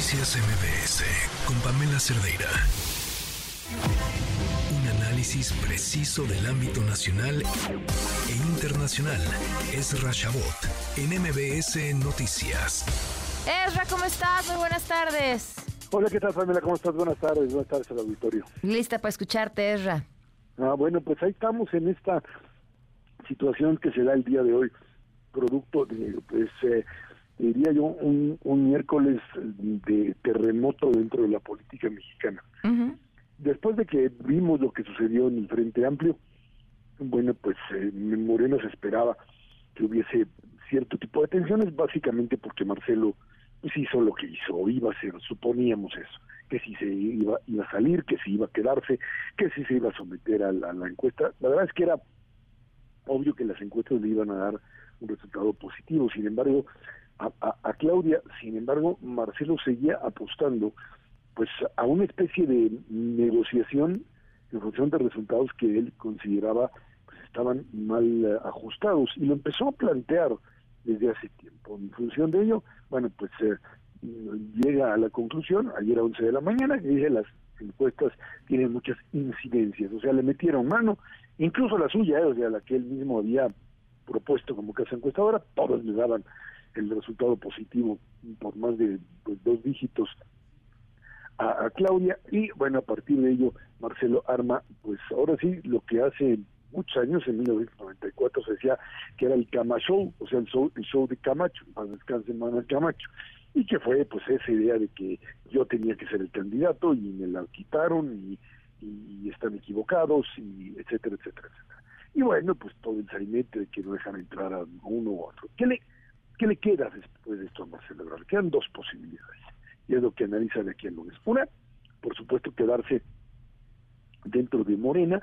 Noticias MBS con Pamela Cerdeira. Un análisis preciso del ámbito nacional e internacional. Es Rashabot en MBS Noticias. Ezra, ¿cómo estás? Muy buenas tardes. Hola, ¿qué tal, Pamela? ¿Cómo estás? Buenas tardes, buenas tardes al auditorio. Lista para escucharte, Ezra. Ah, bueno, pues ahí estamos en esta situación que se da el día de hoy, producto de, pues, eh, diría yo, un, miércoles de terremoto dentro de la política mexicana. Después de que vimos lo que sucedió en el Frente Amplio, bueno, pues eh, Moreno se esperaba que hubiese cierto tipo de tensiones, básicamente porque Marcelo pues, hizo lo que hizo, iba a ser, suponíamos eso, que si se iba, iba a salir, que si iba a quedarse, que si se iba a someter a la encuesta. La verdad es que era obvio que las encuestas le iban a dar un resultado positivo, sin embargo, a, Claudia. Sin embargo, Marcelo seguía apostando pues a una especie de negociación en función de resultados que él consideraba pues estaban mal eh, ajustados y lo empezó a plantear desde hace tiempo. En función de ello, bueno, pues eh, llega a la conclusión, ayer a 11 de la mañana, que dice las encuestas tienen muchas incidencias, o sea, le metieron mano, incluso la suya, eh, o sea, la que él mismo había propuesto como casa encuestadora, todos le daban el resultado positivo por más de pues, dos dígitos a, Claudia. Y bueno a partir de ello Marcelo arma pues ahora sí lo que hace muchos años en 1994 se decía que era el Camacho o sea el show, el show de Camacho para descanse Manuel Camacho. Y que fue pues esa idea de que yo tenía que ser el candidato y me la quitaron y, y están equivocados y etcétera etcétera etcétera. Y bueno pues todo el sainete de que no dejan entrar a uno u otro. ¿qué le ¿Qué le queda después de esto a Marcelo Ebrard? Quedan dos posibilidades, y es lo que analiza de aquí en lunes. Una, por supuesto, quedarse dentro de Morena,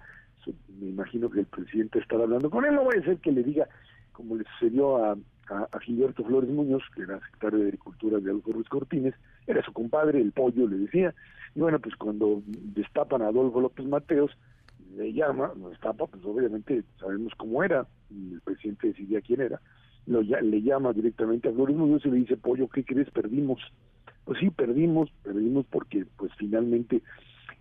me imagino que el presidente estará hablando con él, no voy a ser que le diga, como le sucedió a, a, Gilberto Flores Muñoz, que era secretario de Agricultura de Adolfo Ruiz Cortines, era su compadre, el pollo, le decía, y bueno, pues cuando destapan a Adolfo López Mateos, le llama, lo destapa, pues obviamente sabemos cómo era, y el presidente decidía quién era, lo, le llama directamente a Flores Muñoz y le dice, Pollo, ¿qué crees? Perdimos. Pues sí, perdimos, perdimos porque pues finalmente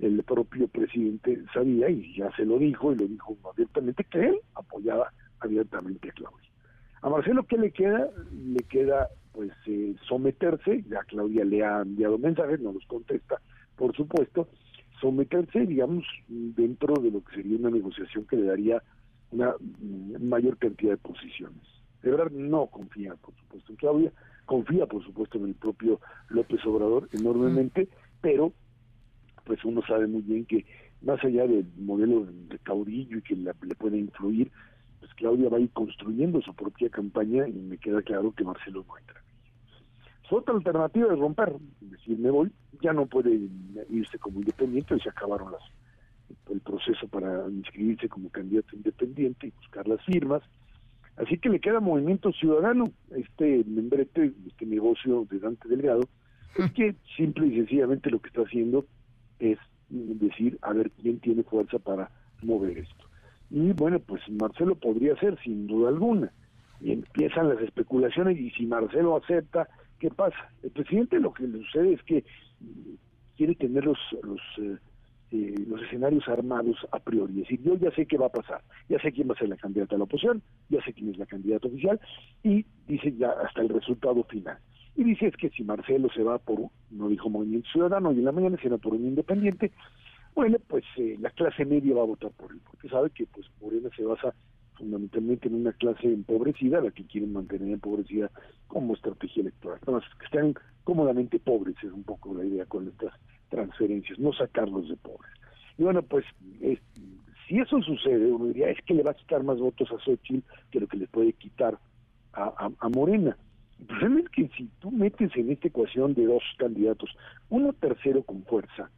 el propio presidente sabía y ya se lo dijo y lo dijo abiertamente que él apoyaba abiertamente a Claudia. A Marcelo, ¿qué le queda? Le queda pues eh, someterse, ya Claudia le ha enviado mensajes, no los contesta, por supuesto, someterse, digamos, dentro de lo que sería una negociación que le daría una mm, mayor cantidad de posiciones. No confía, por supuesto, en Claudia, confía, por supuesto, en el propio López Obrador enormemente, pero pues uno sabe muy bien que más allá del modelo de caudillo y que le puede influir, pues Claudia va a ir construyendo su propia campaña y me queda claro que Marcelo no entra. Su otra alternativa es romper, es decir, me voy, ya no puede irse como independiente, se acabaron las, el proceso para inscribirse como candidato independiente y buscar las firmas, Así que le queda Movimiento Ciudadano, este membrete, este negocio de Dante Delgado, es que simple y sencillamente lo que está haciendo es decir, a ver quién tiene fuerza para mover esto. Y bueno, pues Marcelo podría ser, sin duda alguna. Y empiezan las especulaciones y si Marcelo acepta, ¿qué pasa? El presidente lo que le sucede es que quiere tener los, los eh, eh, los escenarios armados a priori. Es decir, yo ya sé qué va a pasar, ya sé quién va a ser la candidata a la oposición, ya sé quién es la candidata oficial, y dice ya hasta el resultado final. Y dice es que si Marcelo se va por, no dijo Movimiento Ciudadano hoy en la mañana, sino por un independiente, bueno, pues eh, la clase media va a votar por él, porque sabe que pues Morena se basa fundamentalmente en una clase empobrecida, la que quieren mantener empobrecida como estrategia electoral. Entonces, que estén cómodamente pobres es un poco la idea con estas transferencias, no sacarlos de pobres. Y bueno, pues si eso sucede, uno diría, es que le va a quitar más votos a Xochitl que lo que le puede quitar a, Morena. El que si tú metes en esta ecuación de dos candidatos, uno tercero con fuerza,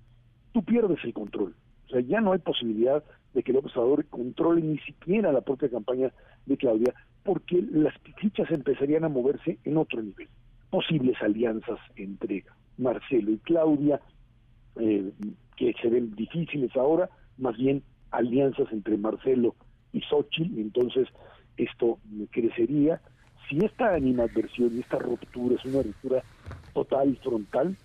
tú pierdes el control. O sea, ya no hay posibilidad de que el Obrador controle ni siquiera la propia campaña de Claudia, porque las fichas empezarían a moverse en otro nivel. Posibles alianzas entre Marcelo y Claudia, eh, que se ven difíciles ahora, más bien alianzas entre Marcelo y Xochitl, entonces esto crecería. Si esta animadversión y esta ruptura es una ruptura total, frontal,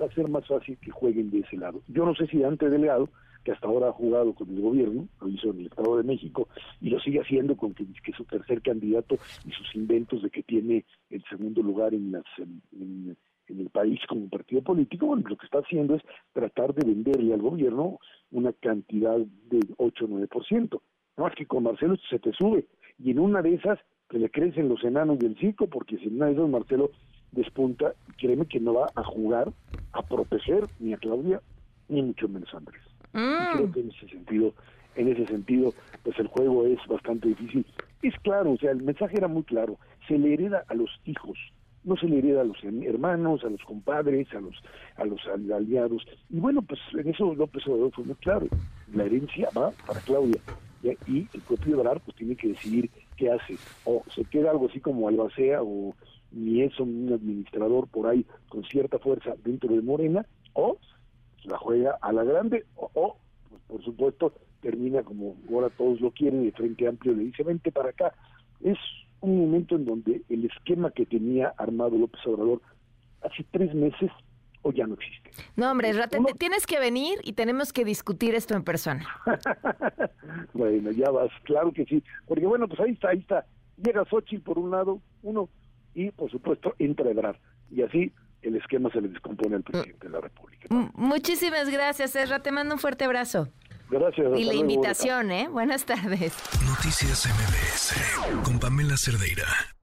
va a ser más fácil que jueguen de ese lado. Yo no sé si ante Delgado, que hasta ahora ha jugado con el gobierno, lo hizo en el Estado de México y lo sigue haciendo con que, que su tercer candidato y sus inventos de que tiene el segundo lugar en, las, en, el país como partido político, bueno, lo que está haciendo es tratar de venderle al gobierno una cantidad de 8 o 9%. No, es que con Marcelo se te sube y en una de esas que le crecen los enanos del circo, porque si en una de esas Marcelo despunta, créeme que no va a jugar a proteger ni a Claudia, ni mucho menos a Andrés. Mm. Creo que en ese sentido, en ese sentido, pues el juego es bastante difícil. Es claro, o sea, el mensaje era muy claro, se le hereda a los hijos, no se le hereda a los hermanos, a los compadres, a los a los aliados. Y bueno, pues en eso López Obrador fue muy claro. La herencia va para Claudia y el propio Ebrard pues tiene que decidir qué hace. O se queda algo así como albacea o ni es un administrador por ahí con cierta fuerza dentro de Morena, o la juega a la grande, o, pues, por supuesto termina como ahora todos lo quieren, de Frente Amplio le dice, vente para acá. Es un momento en donde el esquema que tenía armado López Obrador hace tres meses o ya no existe. No, hombre, tienes que venir y tenemos que discutir esto en persona. bueno, ya vas, claro que sí. Porque bueno, pues ahí está, ahí está. Llega Xochitl por un lado, uno, y por supuesto entra Ebrard. Y así el esquema se le descompone al presidente de la República. Muchísimas gracias, Ezra. Te mando un fuerte abrazo. Gracias. Y la invitación, ¿eh? Buenas tardes. Noticias MBS con Pamela Cerdeira.